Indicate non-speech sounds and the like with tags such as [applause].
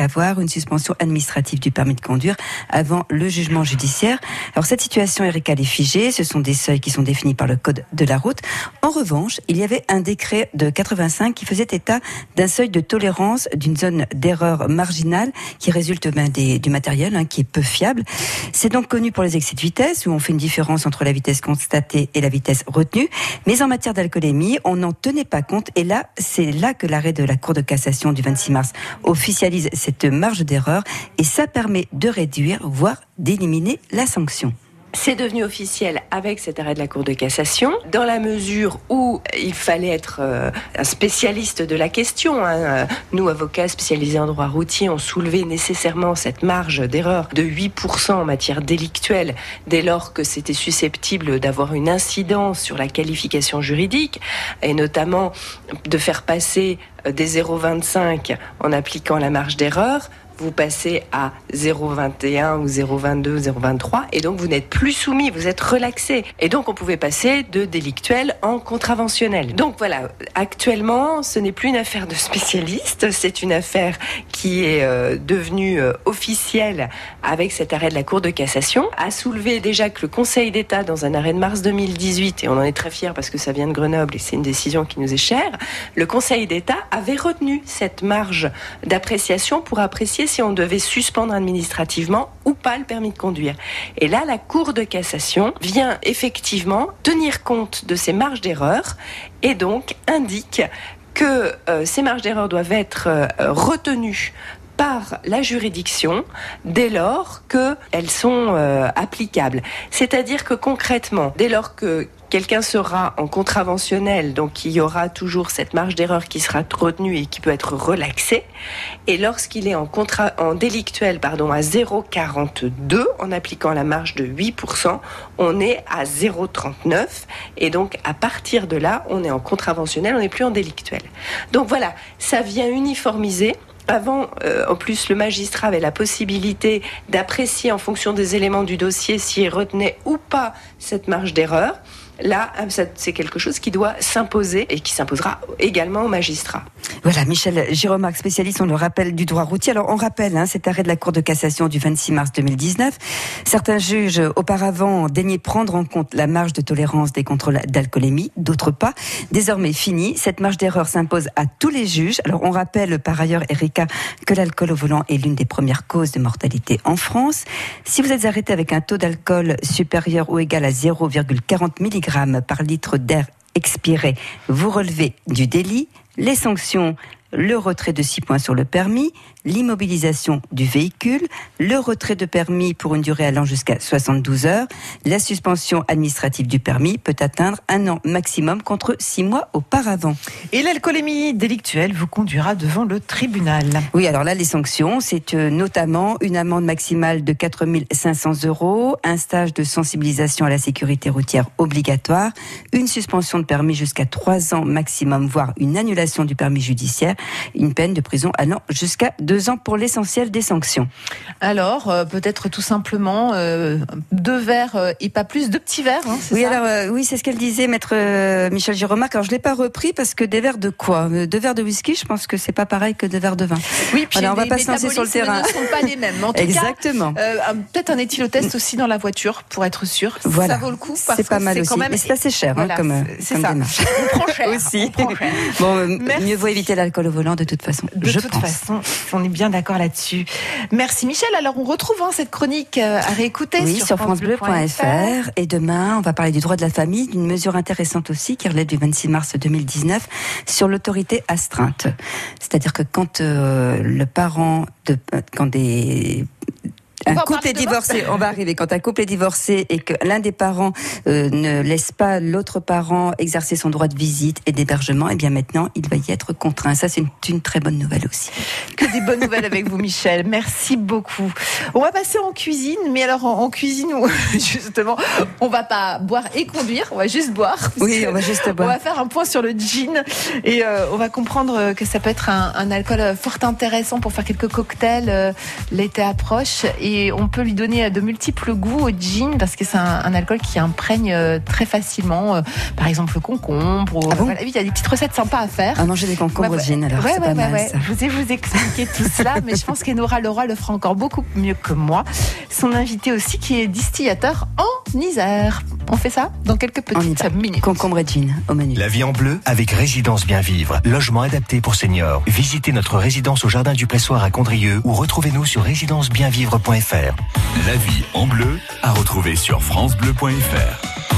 avoir une suspension administrative du permis de conduire avant le jugement judiciaire. Alors cette situation, Erika, est figée. Ce sont des seuils qui sont définis par le code de la route. En revanche, il y avait un décret de 85 qui faisait état d'un seuil de tolérance d'une zone d'erreur marginale qui résulte ben, du matériel hein, qui est peu fiable. C'est donc connu pour les excès de vitesse où on fait une différence entre la vitesse constatée et la vitesse retenue. Mais en matière d'alcoolémie, on n'en tenait pas compte. Et là, c'est là que l'arrêt de la Cour de cassation du 26 mars officialise cette marge d'erreur et ça permet de réduire, voire d'éliminer la sanction. C'est devenu officiel avec cet arrêt de la Cour de cassation, dans la mesure où il fallait être euh, un spécialiste de la question. Hein. Nous, avocats spécialisés en droit routier, on soulevé nécessairement cette marge d'erreur de 8% en matière délictuelle, dès lors que c'était susceptible d'avoir une incidence sur la qualification juridique, et notamment de faire passer euh, des 0,25 en appliquant la marge d'erreur vous passez à 0,21 ou 0,22, 0,23 et donc vous n'êtes plus soumis, vous êtes relaxé. Et donc on pouvait passer de délictuel en contraventionnel. Donc voilà, actuellement, ce n'est plus une affaire de spécialiste, c'est une affaire qui est euh, devenue euh, officielle avec cet arrêt de la Cour de cassation, a soulevé déjà que le Conseil d'État, dans un arrêt de mars 2018, et on en est très fiers parce que ça vient de Grenoble et c'est une décision qui nous est chère, le Conseil d'État avait retenu cette marge d'appréciation pour apprécier si on devait suspendre administrativement ou pas le permis de conduire. Et là, la Cour de cassation vient effectivement tenir compte de ces marges d'erreur et donc indique que euh, ces marges d'erreur doivent être euh, retenues par la juridiction dès lors qu'elles sont euh, applicables. C'est-à-dire que concrètement, dès lors que quelqu'un sera en contraventionnel, donc il y aura toujours cette marge d'erreur qui sera retenue et qui peut être relaxée. Et lorsqu'il est en, contra en délictuel pardon, à 0,42, en appliquant la marge de 8%, on est à 0,39. Et donc à partir de là, on est en contraventionnel, on n'est plus en délictuel. Donc voilà, ça vient uniformiser avant, euh, en plus, le magistrat avait la possibilité d'apprécier en fonction des éléments du dossier s'il retenait ou pas cette marge d'erreur. Là, c'est quelque chose qui doit s'imposer et qui s'imposera également aux magistrats. Voilà, Michel Giromac, spécialiste, on le rappelle, du droit routier. Alors, on rappelle hein, cet arrêt de la Cour de cassation du 26 mars 2019. Certains juges, auparavant, daigné prendre en compte la marge de tolérance des contrôles d'alcoolémie, d'autres pas. Désormais fini, cette marge d'erreur s'impose à tous les juges. Alors, on rappelle par ailleurs, Erika, que l'alcool au volant est l'une des premières causes de mortalité en France. Si vous êtes arrêté avec un taux d'alcool supérieur ou égal à 0,40 mg par litre d'air expiré, vous relevez du délit. Les sanctions le retrait de 6 points sur le permis, l'immobilisation du véhicule, le retrait de permis pour une durée allant jusqu'à 72 heures, la suspension administrative du permis peut atteindre un an maximum contre 6 mois auparavant. Et l'alcoolémie délictuelle vous conduira devant le tribunal. Oui, alors là, les sanctions, c'est euh, notamment une amende maximale de 4 500 euros, un stage de sensibilisation à la sécurité routière obligatoire, une suspension de permis jusqu'à 3 ans maximum, voire une annulation du permis judiciaire une peine de prison allant jusqu'à deux ans pour l'essentiel des sanctions. Alors, euh, peut-être tout simplement euh, deux verres euh, et pas plus, deux petits verres. Hein, oui, alors oui, c'est ce qu'elle disait, maître Michel Giromac. Alors je l'ai pas repris parce que des verres de quoi? Deux verres de whisky, je pense que c'est pas pareil que deux verres de vin. Oui, puis on va pas se lancer sur le terrain. Ne sont pas les mêmes. En [laughs] tout Exactement. peut-être un éthylotest aussi dans la voiture pour être sûr. Voilà. Ça vaut le coup. C'est pas mal aussi. Même... Mais c'est assez cher hein, comme, comme ça. démarche. On prend cher. [laughs] aussi. Bon, mieux vaut éviter l'alcool au volant de toute façon. De toute façon, on est bien d'accord là-dessus. Merci Michel. Alors on retrouve hein, cette chronique euh, à réécouter oui, sur, francebleu.fr. Et demain, on va parler du droit de la famille, d'une mesure intéressante aussi qui relève du 26 mars 2019 sur l'autorité astreinte. C'est-à-dire que quand euh, le parent de, quand des un couple est divorcé, on va arriver. Quand un couple est divorcé et que l'un des parents euh, ne laisse pas l'autre parent exercer son droit de visite et d'hébergement, et eh bien maintenant, il va y être contraint. Ça, c'est une, très bonne nouvelle aussi. Que des bonnes nouvelles avec vous, Michel. Merci beaucoup. On va passer en cuisine, mais alors en, cuisine, [laughs] justement, on va pas boire et conduire, on va juste boire. Oui, on va juste boire. On va faire un point sur le gin et euh, on va comprendre que ça peut être un, un, alcool fort intéressant pour faire quelques cocktails. Euh, l'été approche et et on peut lui donner de multiples goûts au gin parce que c'est un, alcool qui imprègne euh, très facilement, euh, par exemple le concombre. Ah il y a des petites recettes sympas à faire. À manger des concombres au gin, alors c'est pas mal, Je vous ai vous expliquer tout cela, [laughs] mais je pense qu'Enora Laura le fera encore beaucoup mieux que moi. Son invité aussi qui est distillateur en Isère. On fait ça dans quelques petites minutes. Concombre et gin au menu. La vie en bleu avec Résidence Bien Vivre. Logement adapté pour seniors. Visitez notre résidence au Jardin du Pressoir à Condrieu ou retrouvez-nous sur résidencebienvivre.fr. La vie en bleu à retrouver sur francebleu.fr.